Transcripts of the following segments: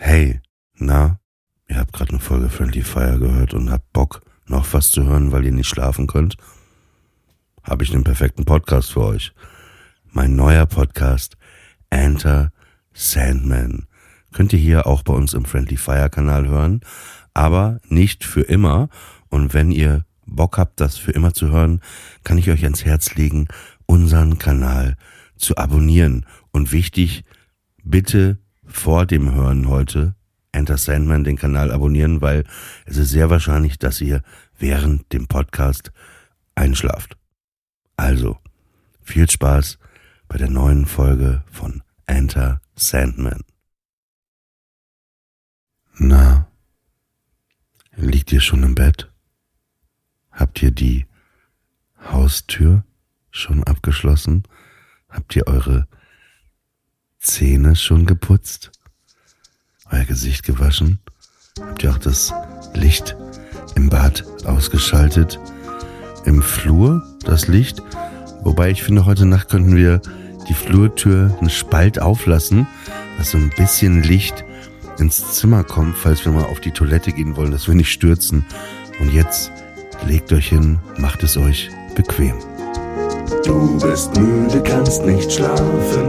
Hey, na, ihr habt gerade eine Folge Friendly Fire gehört und habt Bock, noch was zu hören, weil ihr nicht schlafen könnt? Habe ich den perfekten Podcast für euch. Mein neuer Podcast Enter Sandman. Könnt ihr hier auch bei uns im Friendly Fire Kanal hören, aber nicht für immer. Und wenn ihr Bock habt, das für immer zu hören, kann ich euch ans Herz legen, unseren Kanal zu abonnieren. Und wichtig, bitte vor dem Hören heute Enter Sandman den Kanal abonnieren, weil es ist sehr wahrscheinlich, dass ihr während dem Podcast einschlaft. Also, viel Spaß bei der neuen Folge von Enter Sandman. Na, liegt ihr schon im Bett? Habt ihr die Haustür schon abgeschlossen? Habt ihr eure Zähne schon geputzt? Euer Gesicht gewaschen? Habt ihr auch das Licht im Bad ausgeschaltet? Im Flur das Licht? Wobei ich finde, heute Nacht könnten wir die Flurtür einen Spalt auflassen, dass so ein bisschen Licht ins Zimmer kommt, falls wir mal auf die Toilette gehen wollen, dass wir nicht stürzen. Und jetzt legt euch hin, macht es euch bequem. Du bist müde, kannst nicht schlafen,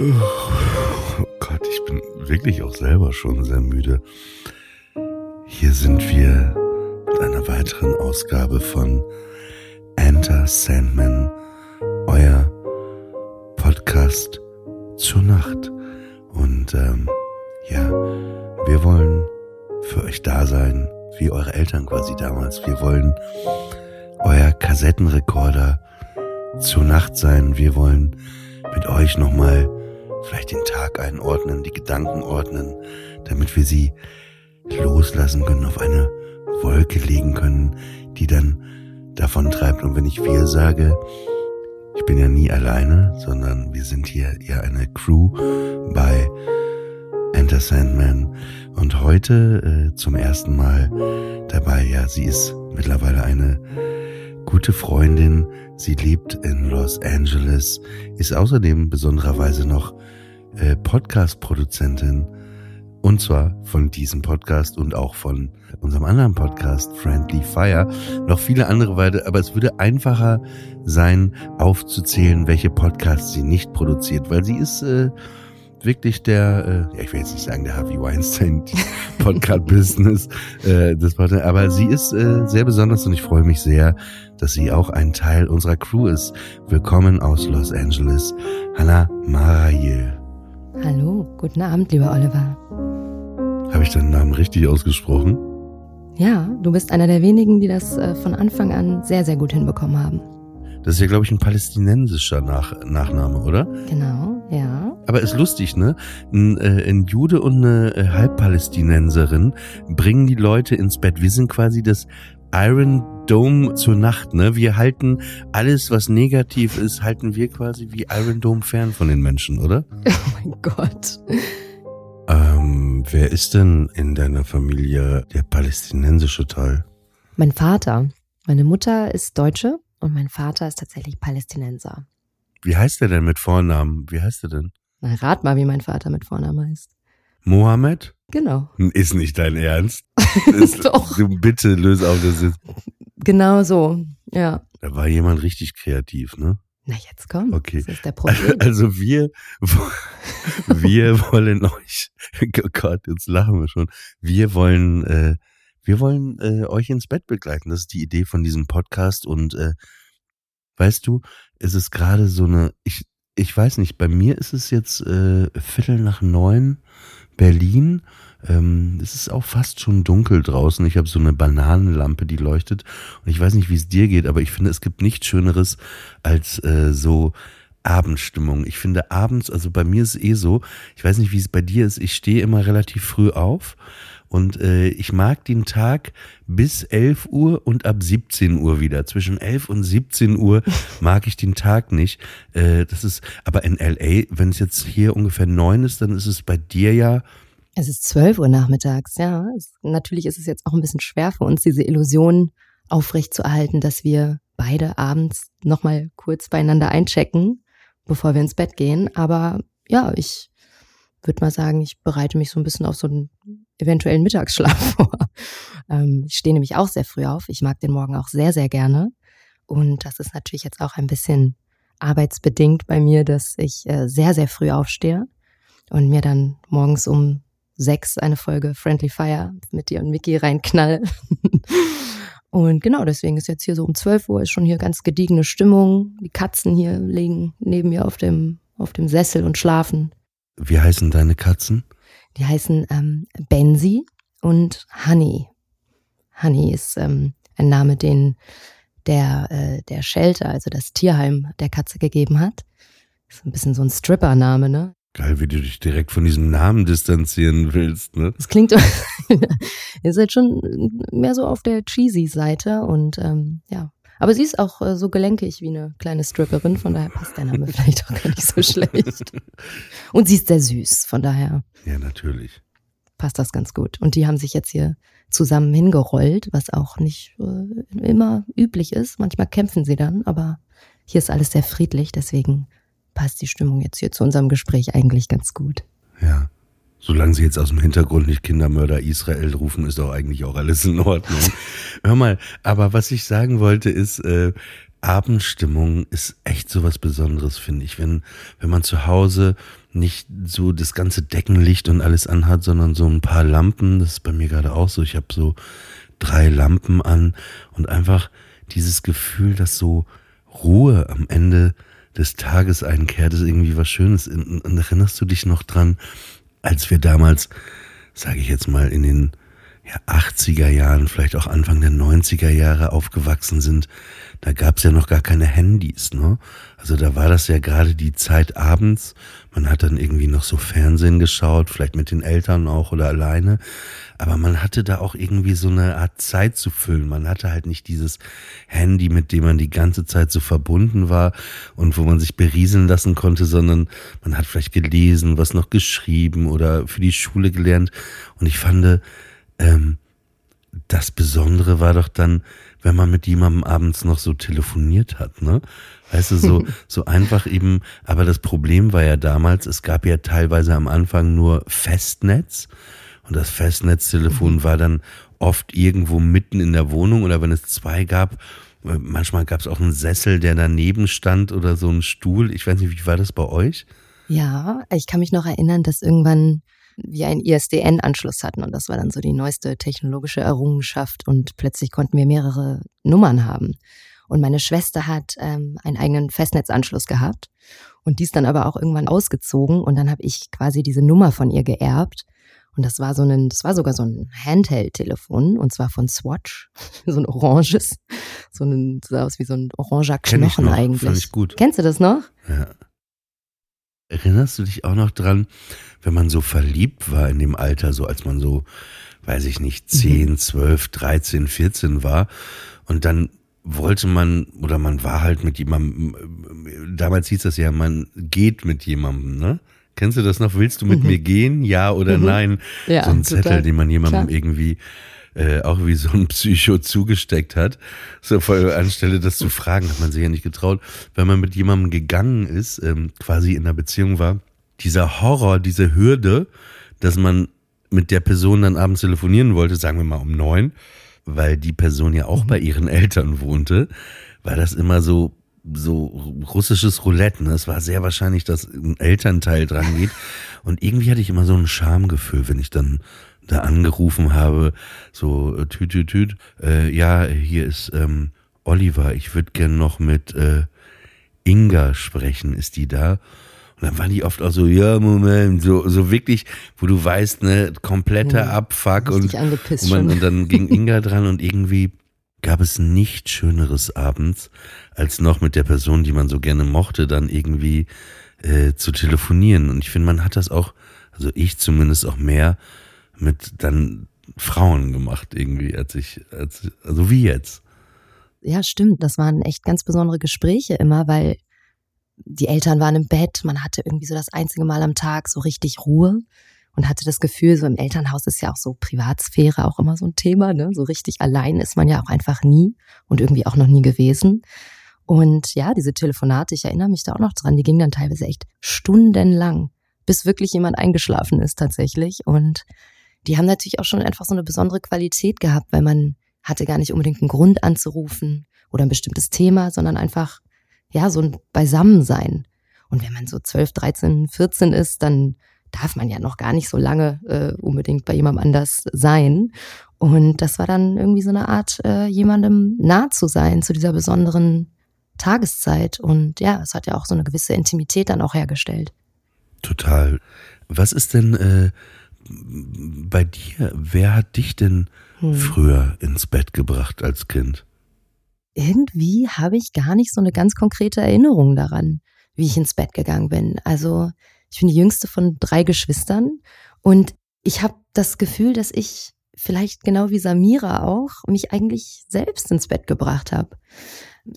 Oh Gott, ich bin wirklich auch selber schon sehr müde. Hier sind wir mit einer weiteren Ausgabe von Enter Sandman, euer Podcast zur Nacht. Und ähm, ja, wir wollen für euch da sein, wie eure Eltern quasi damals. Wir wollen euer Kassettenrekorder zur Nacht sein. Wir wollen mit euch nochmal vielleicht den Tag einordnen, die Gedanken ordnen, damit wir sie loslassen können, auf eine Wolke legen können, die dann davon treibt. Und wenn ich wir sage, ich bin ja nie alleine, sondern wir sind hier ja eine Crew bei Enter Sandman und heute äh, zum ersten Mal dabei. Ja, sie ist mittlerweile eine gute Freundin. Sie lebt in Los Angeles, ist außerdem besondererweise noch äh, Podcast-Produzentin und zwar von diesem Podcast und auch von unserem anderen Podcast Friendly Fire. Noch viele andere weiter, aber es würde einfacher sein, aufzuzählen, welche Podcasts sie nicht produziert, weil sie ist äh, wirklich der, äh, ja, ich will jetzt nicht sagen der Harvey Weinstein Podcast-Business, äh, das Podcast, aber sie ist äh, sehr besonders und ich freue mich sehr, dass sie auch ein Teil unserer Crew ist. Willkommen aus Los Angeles, Hannah Marayel. Hallo, guten Abend, lieber Oliver. Habe ich deinen Namen richtig ausgesprochen? Ja, du bist einer der wenigen, die das äh, von Anfang an sehr, sehr gut hinbekommen haben. Das ist ja, glaube ich, ein palästinensischer Nach Nachname, oder? Genau, ja. Aber ist lustig, ne? Ein, äh, ein Jude und eine äh, Halbpalästinenserin bringen die Leute ins Bett. Wir sind quasi das Iron Dome zur Nacht, ne? Wir halten alles, was negativ ist, halten wir quasi wie Iron Dome fern von den Menschen, oder? Oh mein Gott. Ähm, wer ist denn in deiner Familie der palästinensische Teil? Mein Vater. Meine Mutter ist Deutsche und mein Vater ist tatsächlich Palästinenser. Wie heißt der denn mit Vornamen? Wie heißt der denn? Na, rat mal, wie mein Vater mit Vornamen heißt. Mohammed? Genau. Ist nicht dein Ernst? Ist, Doch. Du bitte löse auf das jetzt. Genau so, ja. Da war jemand richtig kreativ, ne? Na, jetzt komm. Okay. Das ist der Problem. Also wir, wir wollen euch, oh Gott, jetzt lachen wir schon. Wir wollen, äh, wir wollen äh, euch ins Bett begleiten. Das ist die Idee von diesem Podcast. Und äh, weißt du, es ist gerade so eine, ich, ich weiß nicht, bei mir ist es jetzt äh, Viertel nach neun Berlin. Ähm, es ist auch fast schon dunkel draußen. Ich habe so eine Bananenlampe, die leuchtet. Und ich weiß nicht, wie es dir geht, aber ich finde, es gibt nichts Schöneres, als äh, so Abendstimmung. Ich finde abends, also bei mir ist es eh so, ich weiß nicht, wie es bei dir ist, ich stehe immer relativ früh auf und äh, ich mag den Tag bis 11 Uhr und ab 17 Uhr wieder. Zwischen 11 und 17 Uhr mag ich den Tag nicht. Äh, das ist, aber in LA, wenn es jetzt hier ungefähr neun ist, dann ist es bei dir ja es ist 12 Uhr nachmittags, ja. Es, natürlich ist es jetzt auch ein bisschen schwer für uns, diese Illusion aufrechtzuerhalten, dass wir beide abends nochmal kurz beieinander einchecken, bevor wir ins Bett gehen. Aber ja, ich würde mal sagen, ich bereite mich so ein bisschen auf so einen eventuellen Mittagsschlaf vor. Ähm, ich stehe nämlich auch sehr früh auf. Ich mag den Morgen auch sehr, sehr gerne. Und das ist natürlich jetzt auch ein bisschen arbeitsbedingt bei mir, dass ich äh, sehr, sehr früh aufstehe und mir dann morgens um sechs eine Folge Friendly Fire mit dir und Mickey reinknalle. und genau, deswegen ist jetzt hier so um 12 Uhr ist schon hier ganz gediegene Stimmung. Die Katzen hier liegen neben mir auf dem, auf dem Sessel und schlafen. Wie heißen deine Katzen? Die heißen ähm, Benzi und Honey. Honey ist ähm, ein Name, den der, äh, der Shelter, also das Tierheim der Katze gegeben hat. Ist ein bisschen so ein Stripper-Name, ne? Geil, wie du dich direkt von diesem Namen distanzieren willst, ne? Das klingt, ihr seid schon mehr so auf der cheesy Seite und ähm, ja. Aber sie ist auch äh, so gelenkig wie eine kleine Stripperin, von daher passt der Name vielleicht auch gar nicht so schlecht. Und sie ist sehr süß, von daher. Ja, natürlich. Passt das ganz gut. Und die haben sich jetzt hier zusammen hingerollt, was auch nicht äh, immer üblich ist. Manchmal kämpfen sie dann, aber hier ist alles sehr friedlich, deswegen passt die Stimmung jetzt hier zu unserem Gespräch eigentlich ganz gut. Ja. Solange sie jetzt aus dem Hintergrund nicht Kindermörder Israel rufen, ist doch eigentlich auch alles in Ordnung. Hör mal, aber was ich sagen wollte ist, äh, Abendstimmung ist echt so was Besonderes, finde ich. Wenn, wenn man zu Hause nicht so das ganze Deckenlicht und alles anhat, sondern so ein paar Lampen, das ist bei mir gerade auch so. Ich habe so drei Lampen an und einfach dieses Gefühl, dass so Ruhe am Ende des Tages einkehrt, ist irgendwie was Schönes. Und erinnerst du dich noch dran, als wir damals, sage ich jetzt mal, in den ja, 80er Jahren, vielleicht auch Anfang der 90er Jahre aufgewachsen sind, da gab's ja noch gar keine Handys, ne? Also da war das ja gerade die Zeit abends. Man hat dann irgendwie noch so Fernsehen geschaut, vielleicht mit den Eltern auch oder alleine. Aber man hatte da auch irgendwie so eine Art Zeit zu füllen. Man hatte halt nicht dieses Handy, mit dem man die ganze Zeit so verbunden war und wo man sich berieseln lassen konnte, sondern man hat vielleicht gelesen, was noch geschrieben oder für die Schule gelernt. Und ich fand, ähm, das Besondere war doch dann, wenn man mit jemandem abends noch so telefoniert hat, ne? Weißt du, so, so einfach eben, aber das Problem war ja damals, es gab ja teilweise am Anfang nur Festnetz und das Festnetztelefon mhm. war dann oft irgendwo mitten in der Wohnung oder wenn es zwei gab, äh, manchmal gab es auch einen Sessel, der daneben stand oder so einen Stuhl. Ich weiß nicht, wie war das bei euch? Ja, ich kann mich noch erinnern, dass irgendwann wir einen ISDN-Anschluss hatten und das war dann so die neueste technologische Errungenschaft und plötzlich konnten wir mehrere Nummern haben. Und meine Schwester hat ähm, einen eigenen Festnetzanschluss gehabt und dies dann aber auch irgendwann ausgezogen und dann habe ich quasi diese Nummer von ihr geerbt. Und das war so ein, das war sogar so ein Handheld-Telefon und zwar von Swatch, so ein oranges, so ein, sah aus wie so ein oranger Knochen Kenn ich noch, eigentlich. Fand ich gut. Kennst du das noch? Ja. Erinnerst du dich auch noch dran, wenn man so verliebt war in dem Alter, so als man so, weiß ich nicht, 10, 12, 13, 14 war und dann wollte man oder man war halt mit jemandem, damals hieß das ja, man geht mit jemandem, ne? Kennst du das noch? Willst du mit mhm. mir gehen? Ja oder mhm. nein? Ja, so ein Zettel, den man jemandem Klar. irgendwie äh, auch wie so ein Psycho zugesteckt hat. So voll anstelle das zu fragen, hat man sich ja nicht getraut. Wenn man mit jemandem gegangen ist, ähm, quasi in einer Beziehung war, dieser Horror, diese Hürde, dass man mit der Person dann abends telefonieren wollte, sagen wir mal um neun, weil die Person ja auch bei ihren Eltern wohnte, war das immer so so russisches Roulette. Ne? Es war sehr wahrscheinlich, dass ein Elternteil dran geht. Und irgendwie hatte ich immer so ein Schamgefühl, wenn ich dann da angerufen habe, so äh, tüt, tüt, tüt, äh, ja, hier ist ähm, Oliver, ich würde gern noch mit äh, Inga sprechen, ist die da? Und dann waren die oft auch so, ja, Moment, so, so wirklich, wo du weißt, ne, kompletter mhm. Abfuck und, und, man, und dann ging Inga dran und irgendwie gab es nichts Schöneres abends, als noch mit der Person, die man so gerne mochte, dann irgendwie äh, zu telefonieren. Und ich finde, man hat das auch, also ich zumindest auch mehr mit dann Frauen gemacht irgendwie, als ich, als, also wie jetzt. Ja, stimmt. Das waren echt ganz besondere Gespräche immer, weil die Eltern waren im Bett, man hatte irgendwie so das einzige Mal am Tag so richtig Ruhe und hatte das Gefühl, so im Elternhaus ist ja auch so Privatsphäre auch immer so ein Thema, ne? So richtig allein ist man ja auch einfach nie und irgendwie auch noch nie gewesen. Und ja, diese Telefonate, ich erinnere mich da auch noch dran, die gingen dann teilweise echt stundenlang, bis wirklich jemand eingeschlafen ist tatsächlich. Und die haben natürlich auch schon einfach so eine besondere Qualität gehabt, weil man hatte gar nicht unbedingt einen Grund anzurufen oder ein bestimmtes Thema, sondern einfach, ja, so ein Beisammensein. Und wenn man so 12, 13, 14 ist, dann darf man ja noch gar nicht so lange äh, unbedingt bei jemandem anders sein. Und das war dann irgendwie so eine Art, äh, jemandem nah zu sein zu dieser besonderen Tageszeit. Und ja, es hat ja auch so eine gewisse Intimität dann auch hergestellt. Total. Was ist denn äh, bei dir? Wer hat dich denn hm. früher ins Bett gebracht als Kind? Irgendwie habe ich gar nicht so eine ganz konkrete Erinnerung daran, wie ich ins Bett gegangen bin. Also ich bin die jüngste von drei Geschwistern und ich habe das Gefühl, dass ich vielleicht genau wie Samira auch mich eigentlich selbst ins Bett gebracht habe.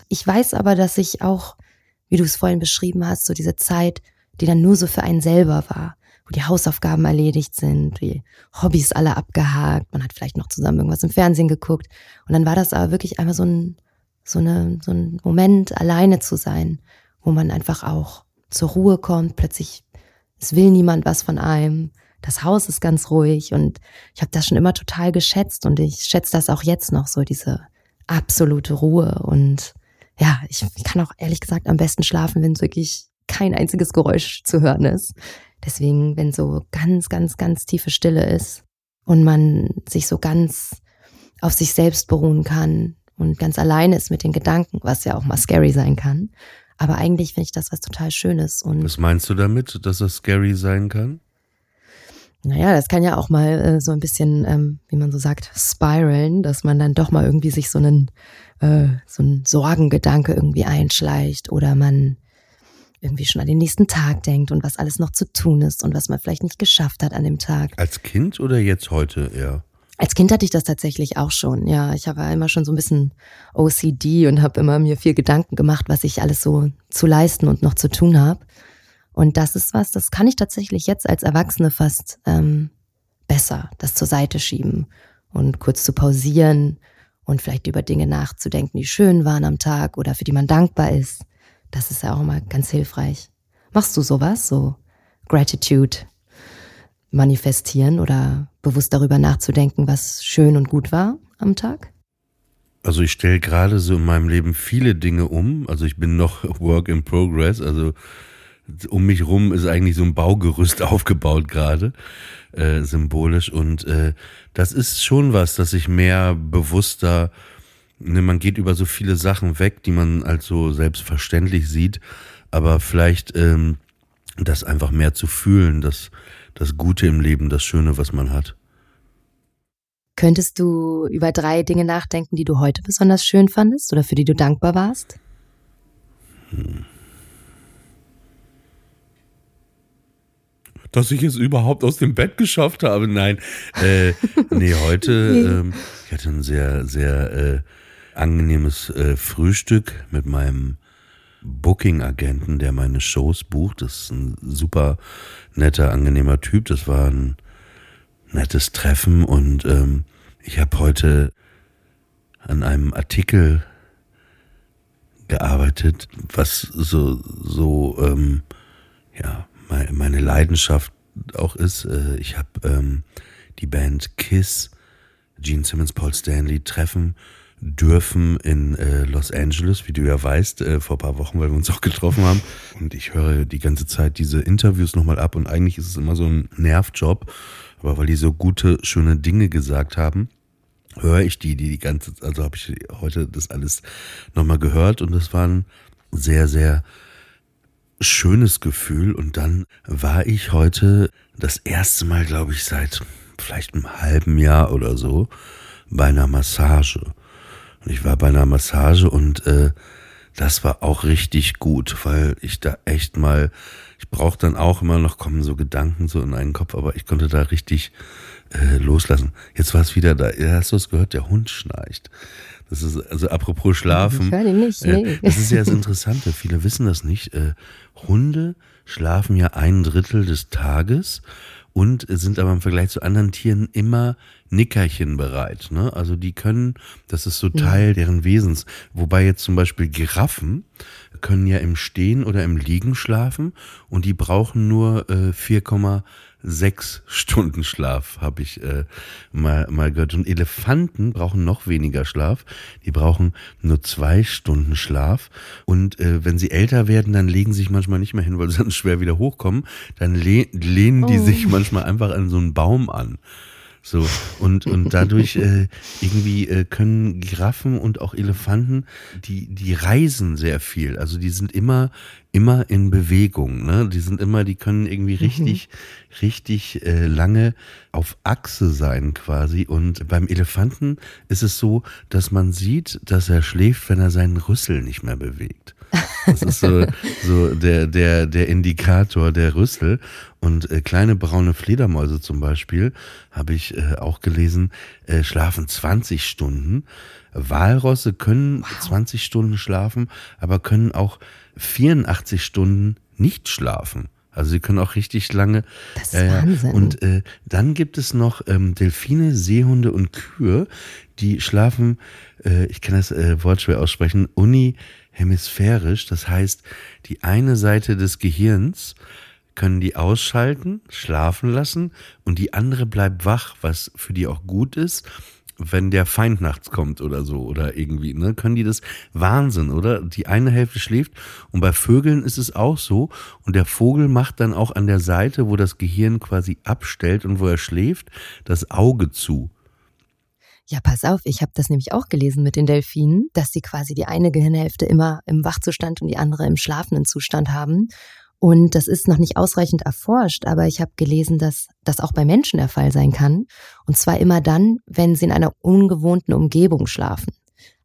Ich weiß aber, dass ich auch, wie du es vorhin beschrieben hast, so diese Zeit, die dann nur so für einen selber war, die Hausaufgaben erledigt sind, die Hobbys alle abgehakt, man hat vielleicht noch zusammen irgendwas im Fernsehen geguckt. Und dann war das aber wirklich einmal so ein, so eine, so ein Moment, alleine zu sein, wo man einfach auch zur Ruhe kommt, plötzlich, es will niemand was von einem, das Haus ist ganz ruhig und ich habe das schon immer total geschätzt und ich schätze das auch jetzt noch so, diese absolute Ruhe. Und ja, ich kann auch ehrlich gesagt am besten schlafen, wenn wirklich kein einziges Geräusch zu hören ist. Deswegen, wenn so ganz, ganz, ganz tiefe Stille ist und man sich so ganz auf sich selbst beruhen kann und ganz alleine ist mit den Gedanken, was ja auch mal scary sein kann. Aber eigentlich finde ich das was total Schönes. Und was meinst du damit, dass das scary sein kann? Naja, das kann ja auch mal äh, so ein bisschen, ähm, wie man so sagt, spiralen, dass man dann doch mal irgendwie sich so einen, äh, so einen Sorgengedanke irgendwie einschleicht oder man irgendwie schon an den nächsten Tag denkt und was alles noch zu tun ist und was man vielleicht nicht geschafft hat an dem Tag. Als Kind oder jetzt heute eher? Als Kind hatte ich das tatsächlich auch schon. Ja, ich habe immer schon so ein bisschen OCD und habe immer mir viel Gedanken gemacht, was ich alles so zu leisten und noch zu tun habe. Und das ist was, das kann ich tatsächlich jetzt als Erwachsene fast ähm, besser, das zur Seite schieben und kurz zu pausieren und vielleicht über Dinge nachzudenken, die schön waren am Tag oder für die man dankbar ist. Das ist ja auch immer ganz hilfreich. Machst du sowas, so Gratitude manifestieren oder bewusst darüber nachzudenken, was schön und gut war am Tag? Also ich stelle gerade so in meinem Leben viele Dinge um. Also ich bin noch Work in Progress. Also um mich rum ist eigentlich so ein Baugerüst aufgebaut gerade, äh, symbolisch. Und äh, das ist schon was, dass ich mehr bewusster, ne, man geht über so viele Sachen weg, die man als so selbstverständlich sieht, aber vielleicht ähm, das einfach mehr zu fühlen, das, das Gute im Leben, das Schöne, was man hat. Könntest du über drei Dinge nachdenken, die du heute besonders schön fandest oder für die du dankbar warst? Hm. dass ich es überhaupt aus dem Bett geschafft habe. Nein, äh, nee, heute, ähm, ich hatte ein sehr, sehr äh, angenehmes äh, Frühstück mit meinem Booking-Agenten, der meine Shows bucht. Das ist ein super netter, angenehmer Typ. Das war ein nettes Treffen und ähm, ich habe heute an einem Artikel gearbeitet, was so so ähm, ja meine Leidenschaft auch ist. Äh, ich habe ähm, die Band Kiss, Gene Simmons, Paul Stanley treffen dürfen in äh, Los Angeles, wie du ja weißt, äh, vor paar Wochen, weil wir uns auch getroffen haben. Und ich höre die ganze Zeit diese Interviews nochmal ab und eigentlich ist es immer so ein Nervjob, aber weil die so gute, schöne Dinge gesagt haben, höre ich die, die die ganze, also habe ich heute das alles nochmal gehört und das waren sehr, sehr schönes Gefühl. Und dann war ich heute das erste Mal, glaube ich, seit vielleicht einem halben Jahr oder so bei einer Massage. Und ich war bei einer Massage und äh, Das war auch richtig gut, weil ich da echt mal, ich brauche dann auch immer noch, kommen so Gedanken so in einen Kopf, aber ich konnte da richtig äh, loslassen. Jetzt war es wieder da. Hast du es gehört? Der Hund schnarcht. Das ist, also apropos Schlafen. Ich höre nicht, nee. Äh, das ist ja das Interessante. Viele wissen das nicht. Äh, Hunde schlafen ja ein Drittel des Tages und sind aber im Vergleich zu anderen Tieren immer Nickerchen bereit. Ne? Also die können, das ist so Teil ja. deren Wesens. Wobei jetzt zum Beispiel Giraffen können ja im Stehen oder im Liegen schlafen und die brauchen nur äh, 4, sechs Stunden Schlaf, habe ich äh, mal, mal gehört. Und Elefanten brauchen noch weniger Schlaf. Die brauchen nur zwei Stunden Schlaf. Und äh, wenn sie älter werden, dann legen sie sich manchmal nicht mehr hin, weil sie dann schwer wieder hochkommen. Dann leh lehnen die oh. sich manchmal einfach an so einen Baum an. So, und, und dadurch äh, irgendwie äh, können Giraffen und auch Elefanten, die, die reisen sehr viel. Also die sind immer, immer in Bewegung. Ne? Die sind immer, die können irgendwie mhm. richtig, mhm. richtig äh, lange auf Achse sein quasi. Und beim Elefanten ist es so, dass man sieht, dass er schläft, wenn er seinen Rüssel nicht mehr bewegt. Das ist so, so der, der, der Indikator der Rüssel. Und äh, kleine braune Fledermäuse zum Beispiel, habe ich äh, auch gelesen, äh, schlafen 20 Stunden. Walrosse können wow. 20 Stunden schlafen, aber können auch 84 Stunden nicht schlafen. Also sie können auch richtig lange. Das ist äh, Wahnsinn. Und äh, dann gibt es noch ähm, Delfine, Seehunde und Kühe, die schlafen, äh, ich kann das äh, Wort schwer aussprechen, unihemisphärisch. Das heißt, die eine Seite des Gehirns können die ausschalten, schlafen lassen und die andere bleibt wach, was für die auch gut ist wenn der Feind nachts kommt oder so oder irgendwie, ne, können die das Wahnsinn, oder? Die eine Hälfte schläft und bei Vögeln ist es auch so und der Vogel macht dann auch an der Seite, wo das Gehirn quasi abstellt und wo er schläft, das Auge zu. Ja, pass auf, ich habe das nämlich auch gelesen mit den Delfinen, dass sie quasi die eine Gehirnhälfte immer im Wachzustand und die andere im schlafenden Zustand haben. Und das ist noch nicht ausreichend erforscht, aber ich habe gelesen, dass das auch bei Menschen der Fall sein kann. Und zwar immer dann, wenn sie in einer ungewohnten Umgebung schlafen.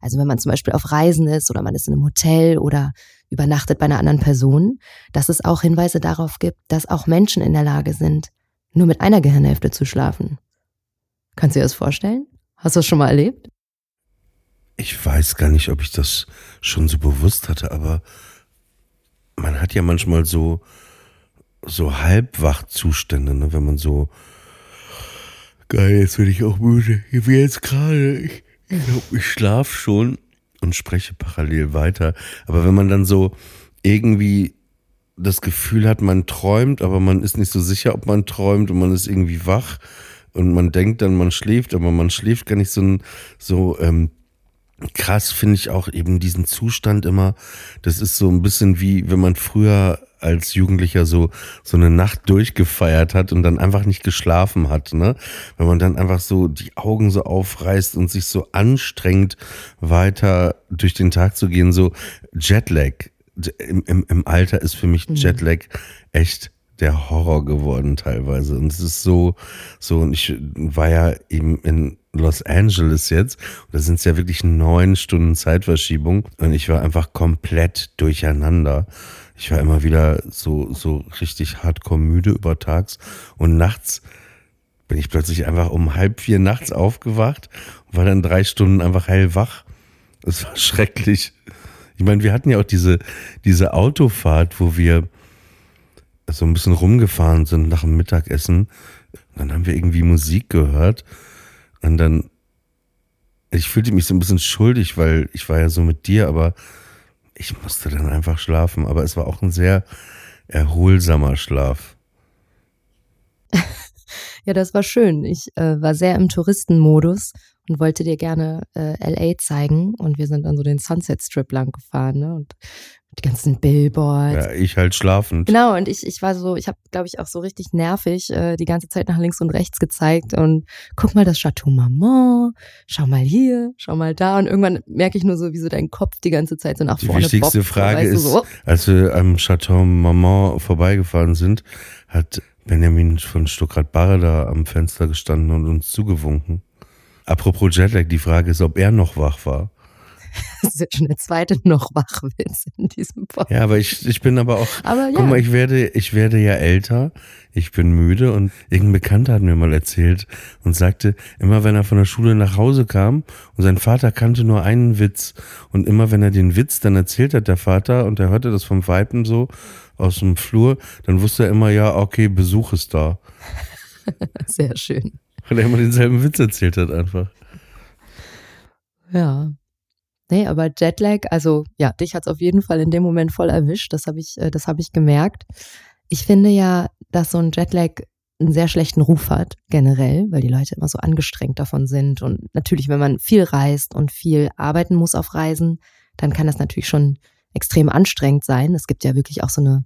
Also wenn man zum Beispiel auf Reisen ist oder man ist in einem Hotel oder übernachtet bei einer anderen Person, dass es auch Hinweise darauf gibt, dass auch Menschen in der Lage sind, nur mit einer Gehirnhälfte zu schlafen. Kannst du dir das vorstellen? Hast du das schon mal erlebt? Ich weiß gar nicht, ob ich das schon so bewusst hatte, aber man hat ja manchmal so, so Halbwachzustände, ne? wenn man so, geil, jetzt bin ich auch müde, wie jetzt gerade, ich, ich glaube, ich schlaf schon und spreche parallel weiter. Aber wenn man dann so irgendwie das Gefühl hat, man träumt, aber man ist nicht so sicher, ob man träumt und man ist irgendwie wach und man denkt dann, man schläft, aber man schläft gar nicht so, so ähm, krass finde ich auch eben diesen Zustand immer. Das ist so ein bisschen wie, wenn man früher als Jugendlicher so so eine Nacht durchgefeiert hat und dann einfach nicht geschlafen hat, ne? Wenn man dann einfach so die Augen so aufreißt und sich so anstrengt, weiter durch den Tag zu gehen, so Jetlag. Im, im, im Alter ist für mich mhm. Jetlag echt der Horror geworden teilweise. Und es ist so, so, und ich war ja eben in Los Angeles jetzt. Da sind es ja wirklich neun Stunden Zeitverschiebung. Und ich war einfach komplett durcheinander. Ich war immer wieder so, so richtig hardcore müde übertags. Und nachts bin ich plötzlich einfach um halb vier nachts aufgewacht und war dann drei Stunden einfach hellwach. Das war schrecklich. Ich meine, wir hatten ja auch diese, diese Autofahrt, wo wir so ein bisschen rumgefahren sind nach dem Mittagessen. Dann haben wir irgendwie Musik gehört und dann, ich fühlte mich so ein bisschen schuldig, weil ich war ja so mit dir, aber ich musste dann einfach schlafen. Aber es war auch ein sehr erholsamer Schlaf. ja, das war schön. Ich äh, war sehr im Touristenmodus und wollte dir gerne äh, LA zeigen. Und wir sind dann so den Sunset Strip lang gefahren. Ne? Und die ganzen Billboards. Ja, ich halt schlafend. Genau, und ich, ich war so, ich habe, glaube ich, auch so richtig nervig äh, die ganze Zeit nach links und rechts gezeigt und guck mal das Chateau Maman, schau mal hier, schau mal da und irgendwann merke ich nur so, wie so dein Kopf die ganze Zeit so nach die vorne Die wichtigste bobbt, Frage ist, so, als wir am Chateau Maman vorbeigefahren sind, hat Benjamin von Stuckrad-Barre da am Fenster gestanden und uns zugewunken. Apropos Jetlag, die Frage ist, ob er noch wach war. Das ist jetzt schon der zweite noch Wachwitz in diesem Podcast. Ja, aber ich, ich bin aber auch, Aber guck ja. mal, ich werde, ich werde ja älter, ich bin müde und irgendein Bekannter hat mir mal erzählt und sagte, immer wenn er von der Schule nach Hause kam und sein Vater kannte nur einen Witz und immer wenn er den Witz dann erzählt hat, der Vater, und er hörte das vom Weipen so aus dem Flur, dann wusste er immer, ja, okay, Besuch ist da. Sehr schön. Weil er immer denselben Witz erzählt hat einfach. Ja. Nee, aber Jetlag, also ja, dich hat's auf jeden Fall in dem Moment voll erwischt. Das habe ich, äh, das habe ich gemerkt. Ich finde ja, dass so ein Jetlag einen sehr schlechten Ruf hat, generell, weil die Leute immer so angestrengt davon sind. Und natürlich, wenn man viel reist und viel arbeiten muss auf Reisen, dann kann das natürlich schon extrem anstrengend sein. Es gibt ja wirklich auch so eine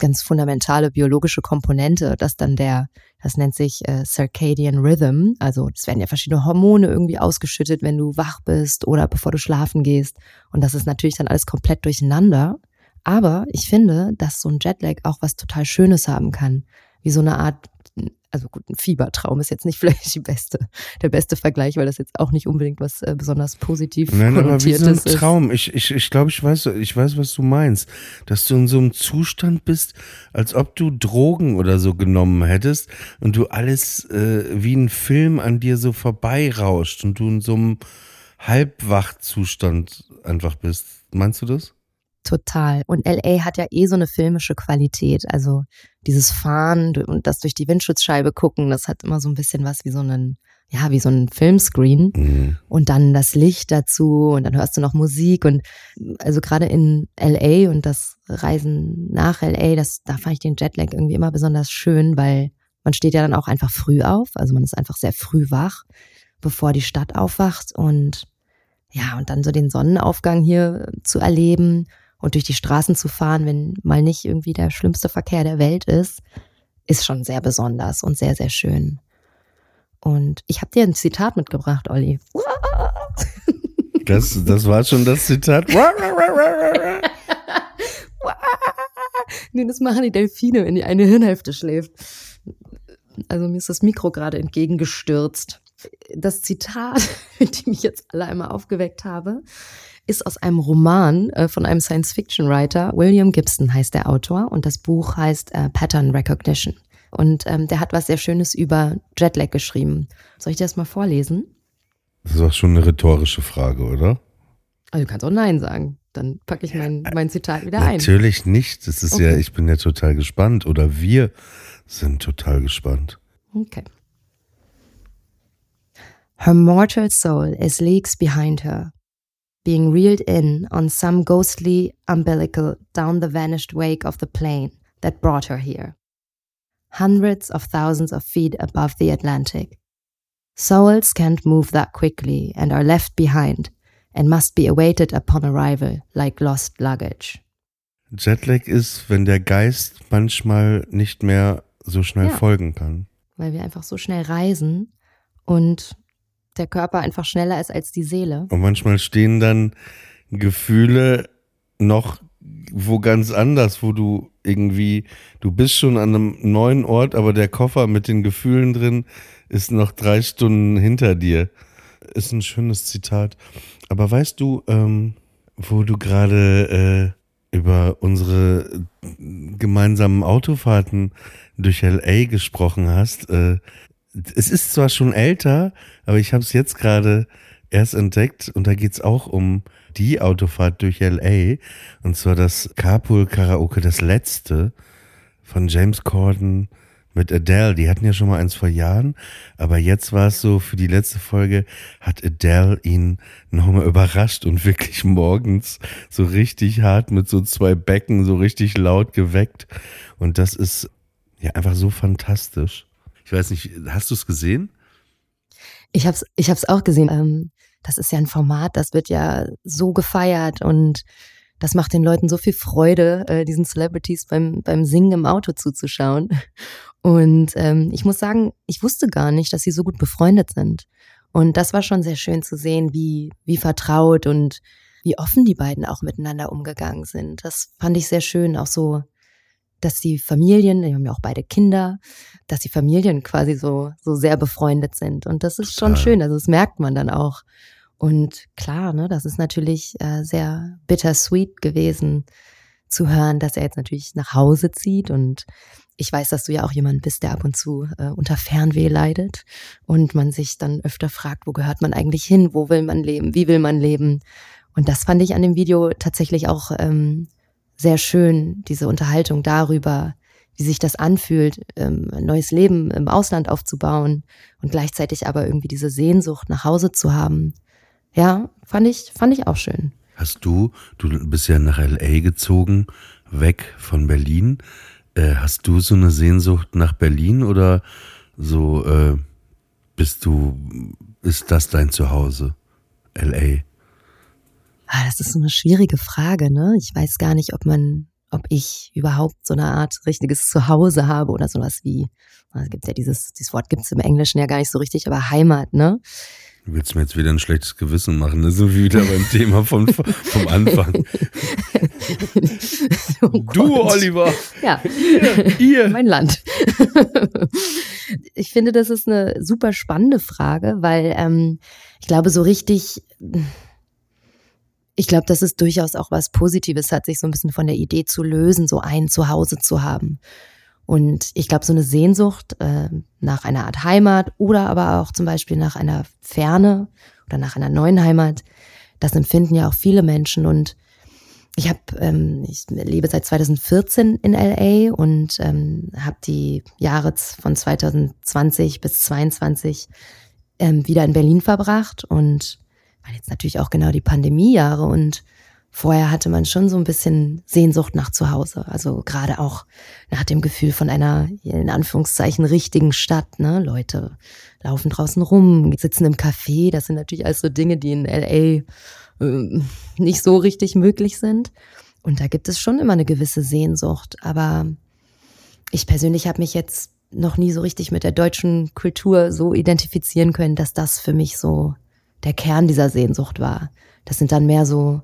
ganz fundamentale biologische Komponente, dass dann der, das nennt sich äh, Circadian Rhythm, also es werden ja verschiedene Hormone irgendwie ausgeschüttet, wenn du wach bist oder bevor du schlafen gehst. Und das ist natürlich dann alles komplett durcheinander. Aber ich finde, dass so ein Jetlag auch was total Schönes haben kann. Wie so eine Art, also gut, ein Fiebertraum ist jetzt nicht vielleicht die beste, der beste Vergleich, weil das jetzt auch nicht unbedingt was äh, besonders positiv Nein, aber wie so ein. Traum. Ich, ich, ich glaube, ich weiß, ich weiß, was du meinst. Dass du in so einem Zustand bist, als ob du Drogen oder so genommen hättest und du alles äh, wie ein Film an dir so vorbeirauscht und du in so einem Halbwachzustand einfach bist. Meinst du das? Total. Und LA hat ja eh so eine filmische Qualität. Also dieses Fahren und das durch die Windschutzscheibe gucken, das hat immer so ein bisschen was wie so einen, ja, wie so ein Filmscreen. Mhm. Und dann das Licht dazu und dann hörst du noch Musik und also gerade in LA und das Reisen nach LA, das, da fand ich den Jetlag irgendwie immer besonders schön, weil man steht ja dann auch einfach früh auf. Also man ist einfach sehr früh wach, bevor die Stadt aufwacht und ja, und dann so den Sonnenaufgang hier zu erleben und durch die Straßen zu fahren, wenn mal nicht irgendwie der schlimmste Verkehr der Welt ist, ist schon sehr besonders und sehr, sehr schön. Und ich habe dir ein Zitat mitgebracht, Olli. Das, das war schon das Zitat. nee, das machen die Delfine, wenn die eine Hirnhälfte schläft. Also mir ist das Mikro gerade entgegengestürzt. Das Zitat, mit dem ich jetzt alle einmal aufgeweckt habe, ist aus einem Roman äh, von einem Science-Fiction-Writer. William Gibson heißt der Autor und das Buch heißt äh, Pattern Recognition. Und ähm, der hat was sehr Schönes über Jetlag geschrieben. Soll ich dir das mal vorlesen? Das ist auch schon eine rhetorische Frage, oder? Also du kannst auch Nein sagen. Dann packe ich mein, mein Zitat wieder ein. Natürlich nicht. Das ist ja, Okay. ich bin ja total gespannt. Oder wir sind total gespannt. Okay. Her mortal soul is leagues behind her, being reeled in on some ghostly umbilical down the vanished wake of the plane that brought her here. Hundreds of thousands of feet above the Atlantic. Souls can't move that quickly and are left behind and must be awaited upon arrival like lost luggage. Jetlag ist, wenn der Geist manchmal nicht mehr so schnell Ja. folgen kann. Weil wir einfach so schnell reisen und der Körper einfach schneller ist als die Seele. Und manchmal stehen dann Gefühle noch wo ganz anders, wo du irgendwie, du bist schon an einem neuen Ort, aber der Koffer mit den Gefühlen drin ist noch drei Stunden hinter dir. Ist ein schönes Zitat. Aber weißt du, ähm, wo du gerade äh, über unsere gemeinsamen Autofahrten durch LA gesprochen hast, äh, es ist zwar schon älter, aber ich habe es jetzt gerade erst entdeckt und da geht's auch um die Autofahrt durch LA und zwar das Carpool Karaoke, das letzte von James Corden mit Adele. Die hatten ja schon mal eins vor Jahren, aber jetzt war es so, für die letzte Folge hat Adele ihn nochmal überrascht und wirklich morgens so richtig hart mit so zwei Becken so richtig laut geweckt und das ist ja einfach so fantastisch. Ich weiß nicht, hast du es gesehen? Ich hab's, ich hab's auch gesehen. Ähm, das ist ja ein Format, das wird ja so gefeiert und das macht den Leuten so viel Freude, äh, diesen Celebrities beim, beim Singen im Auto zuzuschauen. Und ähm, ich muss sagen, ich wusste gar nicht, dass sie so gut befreundet sind. Und das war schon sehr schön zu sehen, wie, wie vertraut und wie offen die beiden auch miteinander umgegangen sind. Das fand ich sehr schön, auch so, dass die Familien, die haben ja auch beide Kinder, dass die Familien quasi so, so sehr befreundet sind. Und das ist schon schön. Also das merkt man dann auch. Und klar, ne, das ist natürlich äh, sehr bittersweet gewesen zu hören, dass er jetzt natürlich nach Hause zieht und ich weiß, dass du ja auch jemand bist, der ab und zu äh, unter Fernweh leidet und man sich dann öfter fragt, wo gehört man eigentlich hin, wo will man leben, wie will man leben. Und das fand ich an dem Video tatsächlich auch ähm, sehr schön, diese Unterhaltung darüber, wie sich das anfühlt, ähm, ein neues Leben im Ausland aufzubauen und gleichzeitig aber irgendwie diese Sehnsucht nach Hause zu haben. Ja, fand ich, fand ich auch schön. Hast du, du bist ja nach LA gezogen, weg von Berlin. Äh, hast du so eine Sehnsucht nach Berlin oder so äh, bist du, ist das dein Zuhause, LA? Ah, das ist so eine schwierige Frage, ne? Ich weiß gar nicht, ob man, ob ich überhaupt so eine Art richtiges Zuhause habe oder sowas wie, es gibt ja dieses, dieses Wort gibt es im Englischen ja gar nicht so richtig, aber Heimat, ne? Du willst mir jetzt wieder ein schlechtes Gewissen machen, ne? so wie wieder beim Thema vom, vom Anfang. oh du, Oliver. Ja, ihr, ihr. mein Land. ich finde, das ist eine super spannende Frage, weil ähm, ich glaube, so richtig, ich glaube, dass es durchaus auch was Positives hat, sich so ein bisschen von der Idee zu lösen, so ein Zuhause zu haben. Und ich glaube, so eine Sehnsucht äh, nach einer Art Heimat oder aber auch zum Beispiel nach einer Ferne oder nach einer neuen Heimat, das empfinden ja auch viele Menschen. Und ich habe, ähm, ich lebe seit 2014 in LA und ähm, habe die Jahre von 2020 bis 2022 ähm, wieder in Berlin verbracht und waren jetzt natürlich auch genau die Pandemiejahre und Vorher hatte man schon so ein bisschen Sehnsucht nach zu Hause. Also gerade auch nach dem Gefühl von einer, in Anführungszeichen, richtigen Stadt. Ne? Leute laufen draußen rum, sitzen im Café. Das sind natürlich alles so Dinge, die in LA äh, nicht so richtig möglich sind. Und da gibt es schon immer eine gewisse Sehnsucht. Aber ich persönlich habe mich jetzt noch nie so richtig mit der deutschen Kultur so identifizieren können, dass das für mich so der Kern dieser Sehnsucht war. Das sind dann mehr so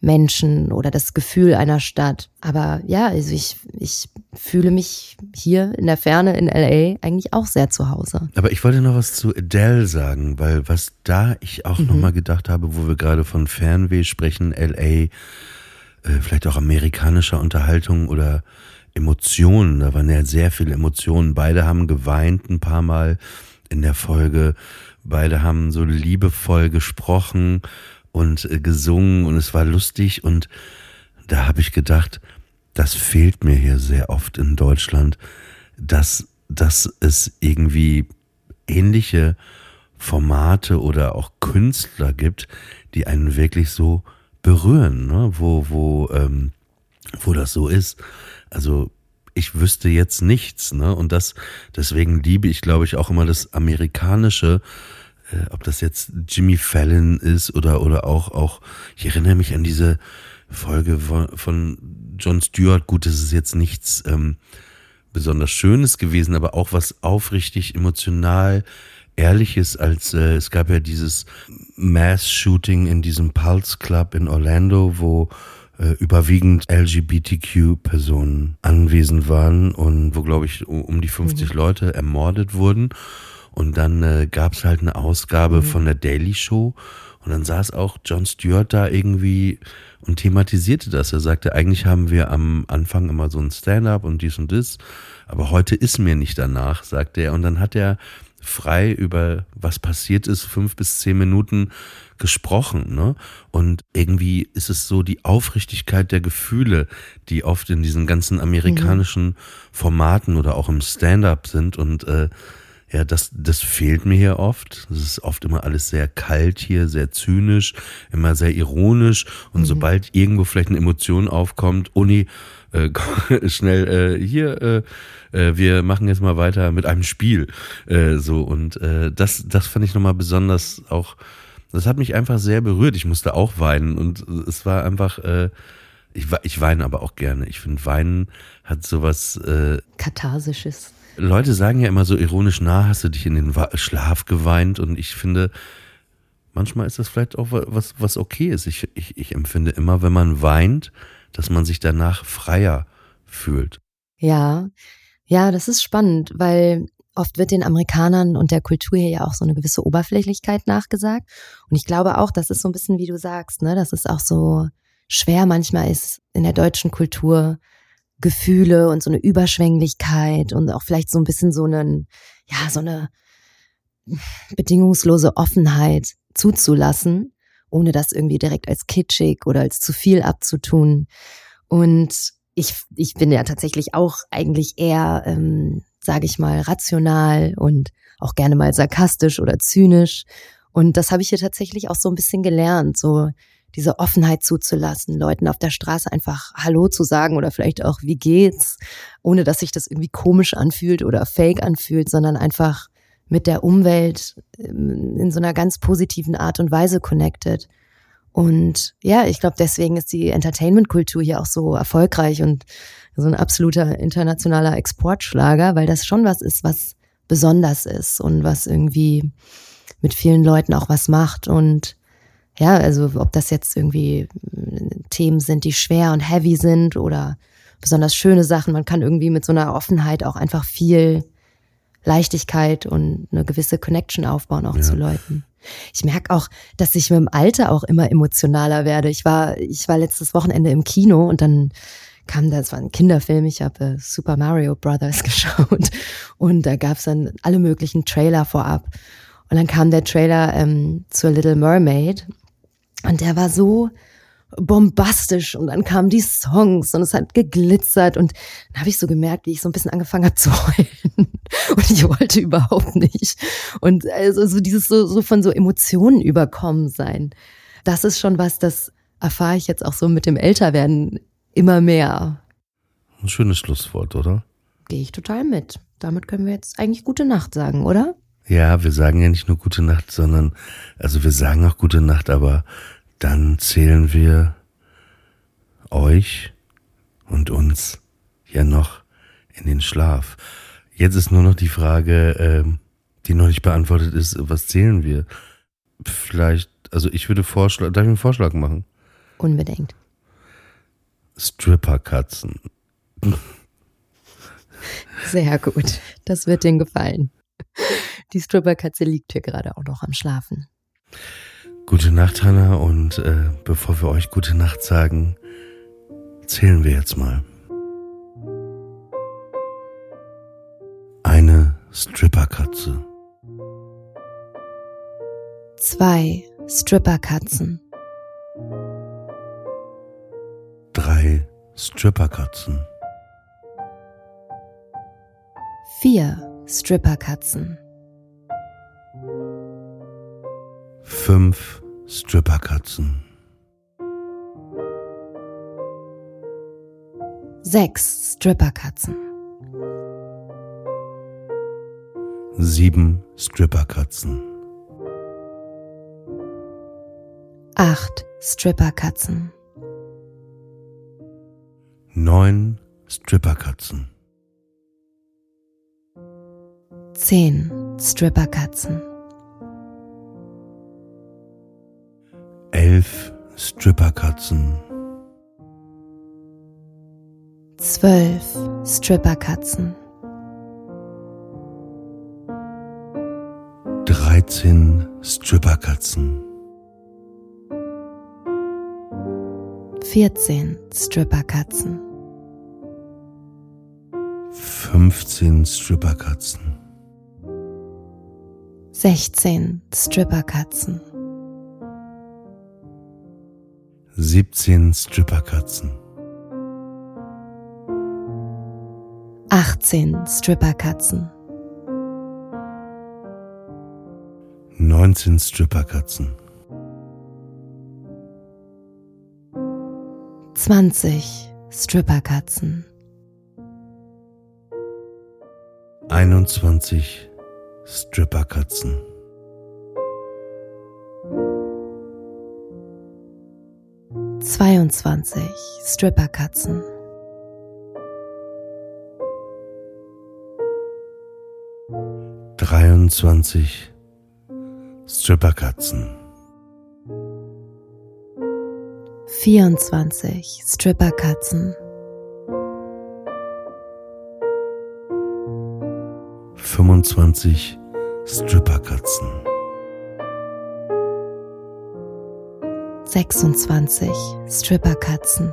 Menschen oder das Gefühl einer Stadt. Aber ja, also ich, ich fühle mich hier in der Ferne in LA eigentlich auch sehr zu Hause. Aber ich wollte noch was zu Adele sagen, weil was da ich auch mhm. nochmal gedacht habe, wo wir gerade von Fernweh sprechen, LA, äh, vielleicht auch amerikanischer Unterhaltung oder Emotionen, da waren ja sehr viele Emotionen. Beide haben geweint ein paar Mal in der Folge. Beide haben so liebevoll gesprochen und äh, gesungen und es war lustig und da habe ich gedacht, das fehlt mir hier sehr oft in Deutschland, dass, dass es irgendwie ähnliche Formate oder auch Künstler gibt, die einen wirklich so berühren, ne? wo, wo, ähm, wo das so ist. Also ich wüsste jetzt nichts, ne? Und das, deswegen liebe ich, glaube ich, auch immer das Amerikanische, äh, ob das jetzt Jimmy Fallon ist oder, oder auch, auch, ich erinnere mich an diese Folge von, von John Stewart. Gut, das ist jetzt nichts ähm, besonders Schönes gewesen, aber auch was aufrichtig emotional Ehrliches, als äh, es gab ja dieses Mass-Shooting in diesem Pulse Club in Orlando, wo äh, überwiegend LGBTQ-Personen anwesend waren und wo, glaube ich, um die 50 mhm. Leute ermordet wurden. Und dann äh, gab es halt eine Ausgabe mhm. von der Daily Show und dann saß auch John Stewart da irgendwie und thematisierte das. Er sagte, eigentlich haben wir am Anfang immer so ein Stand-up und dies und das, aber heute ist mir nicht danach, sagte er. Und dann hat er frei über was passiert ist, fünf bis zehn Minuten gesprochen. Ne? Und irgendwie ist es so die Aufrichtigkeit der Gefühle, die oft in diesen ganzen amerikanischen mhm. Formaten oder auch im Stand-up sind. Und äh, ja, das, das fehlt mir hier oft. Es ist oft immer alles sehr kalt hier, sehr zynisch, immer sehr ironisch. Und mhm. sobald irgendwo vielleicht eine Emotion aufkommt, Uni, äh, schnell äh, hier, äh, äh, wir machen jetzt mal weiter mit einem Spiel. Äh, so und äh, das, das fand ich nochmal besonders auch. Das hat mich einfach sehr berührt. Ich musste auch weinen und es war einfach. Ich, ich weine aber auch gerne. Ich finde, Weinen hat sowas. Katharsisches. Leute sagen ja immer so ironisch, na, hast du dich in den Schlaf geweint? Und ich finde, manchmal ist das vielleicht auch was, was okay ist. Ich, ich, ich empfinde immer, wenn man weint, dass man sich danach freier fühlt. Ja, ja, das ist spannend, weil Oft wird den Amerikanern und der Kultur hier ja auch so eine gewisse Oberflächlichkeit nachgesagt. Und ich glaube auch, das ist so ein bisschen, wie du sagst, ne, dass es auch so schwer manchmal ist in der deutschen Kultur Gefühle und so eine Überschwänglichkeit und auch vielleicht so ein bisschen so einen, ja, so eine bedingungslose Offenheit zuzulassen, ohne das irgendwie direkt als kitschig oder als zu viel abzutun. Und ich, ich bin ja tatsächlich auch eigentlich eher, ähm, sage ich mal, rational und auch gerne mal sarkastisch oder zynisch. Und das habe ich hier tatsächlich auch so ein bisschen gelernt, so diese Offenheit zuzulassen, Leuten auf der Straße einfach Hallo zu sagen oder vielleicht auch wie geht's, ohne dass sich das irgendwie komisch anfühlt oder fake anfühlt, sondern einfach mit der Umwelt ähm, in so einer ganz positiven Art und Weise connected. Und ja, ich glaube, deswegen ist die Entertainment-Kultur hier auch so erfolgreich und so ein absoluter internationaler Exportschlager, weil das schon was ist, was besonders ist und was irgendwie mit vielen Leuten auch was macht. Und ja, also ob das jetzt irgendwie äh, Themen sind, die schwer und heavy sind oder besonders schöne Sachen, man kann irgendwie mit so einer Offenheit auch einfach viel Leichtigkeit und eine gewisse Connection aufbauen auch ja. zu Leuten. Ich merke auch, dass ich mit dem Alter auch immer emotionaler werde. Ich war, ich war letztes Wochenende im Kino und dann kam da, es war ein Kinderfilm, ich habe äh, Super Mario Brothers geschaut und da gab es dann alle möglichen Trailer vorab. Und dann kam der Trailer ähm, zur Little Mermaid und der war so bombastisch und dann kamen die Songs und es hat geglitzert und dann habe ich so gemerkt, wie ich so ein bisschen angefangen habe zu heulen und ich wollte überhaupt nicht und also so dieses so, so von so Emotionen überkommen sein, das ist schon was, das erfahre ich jetzt auch so mit dem Älterwerden immer mehr. Ein schönes Schlusswort, oder? Gehe ich total mit. Damit können wir jetzt eigentlich gute Nacht sagen, oder? Ja, wir sagen ja nicht nur gute Nacht, sondern, also wir sagen auch gute Nacht, aber dann zählen wir euch und uns ja noch in den Schlaf. Jetzt ist nur noch die Frage, äh, die noch nicht beantwortet ist, was zählen wir? Vielleicht, also ich würde vorschlagen, darf ich einen Vorschlag machen? Unbedingt. Stripperkatzen. Sehr gut. Das wird dir gefallen. Die Stripperkatze liegt hier gerade auch noch am Schlafen. Gute Nacht, Hanna. Und äh, bevor wir euch gute Nacht sagen, zählen wir jetzt mal. Stripperkatze. Zwei Stripperkatzen. Drei Stripperkatzen. Vier Stripperkatzen. Fünf Stripperkatzen. Sechs Stripperkatzen. Sieben Stripperkatzen. Acht Stripperkatzen. Neun Stripperkatzen. Zehn Stripperkatzen. Elf Stripperkatzen. Zwölf Stripperkatzen. Dreizehn Stripperkatzen. Vierzehn Stripperkatzen. Fünfzehn Stripperkatzen. Sechzehn Stripperkatzen. 17 Stripperkatzen. 18 Stripperkatzen. 19 Stripperkatzen. 20 Stripperkatzen. 21 Stripperkatzen. 22 Stripperkatzen. Dreiundzwanzig Stripperkatzen. 24 Stripperkatzen. 25 Stripperkatzen. 26 Stripperkatzen.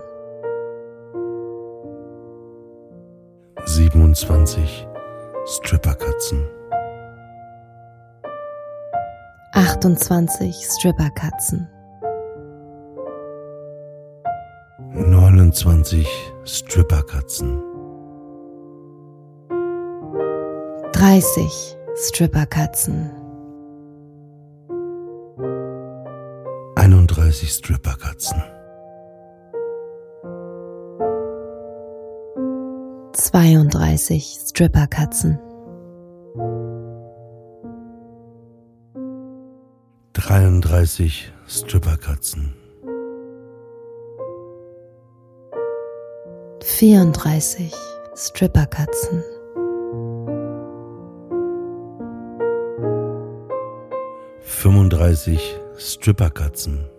27 Stripperkatzen. 28 Stripperkatzen. 29 Stripperkatzen. 30 Stripperkatzen. 31 Stripperkatzen. 32 Stripperkatzen. 33 Stripperkatzen. 34 Stripperkatzen. 35 Stripperkatzen.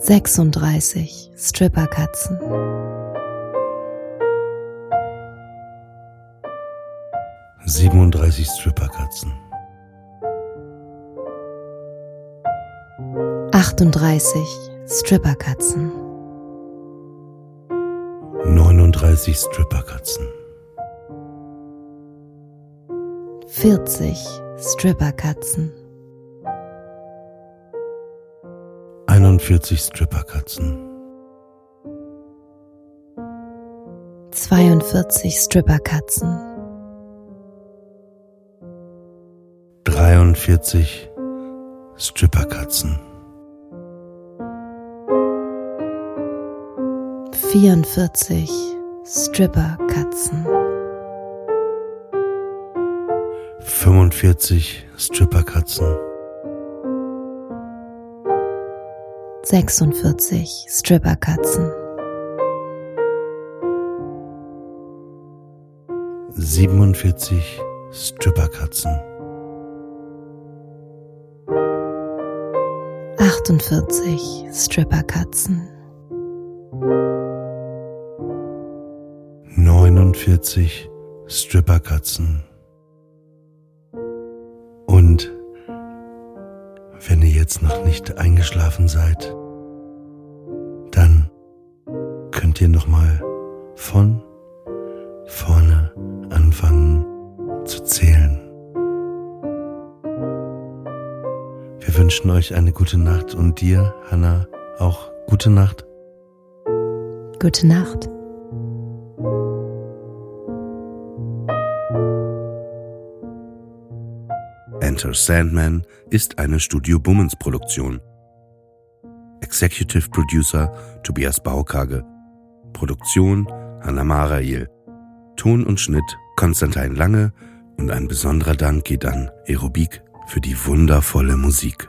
36 Stripperkatzen. 37 Stripperkatzen. 38 Stripperkatzen. 39 Stripperkatzen. 40 Stripperkatzen. 41 Stripperkatzen. 42 Stripperkatzen. 43 Stripperkatzen. 44 Stripperkatzen. 45 Stripperkatzen. 46 Stripperkatzen. 47 Stripperkatzen. 48 Stripperkatzen. 49 Stripperkatzen. Und wenn ihr jetzt noch nicht eingeschlafen seid, dann könnt ihr noch mal von vorne anfangen zu zählen. Wünschen euch eine gute Nacht und dir, Hannah, auch gute Nacht. Gute Nacht. Enter Sandman ist eine Studio Bummens Produktion. Executive Producer Tobias Baukage. Produktion Hanna Marail. Ton und Schnitt Konstantin Lange und ein besonderer Dank geht an Aerobik für die wundervolle Musik.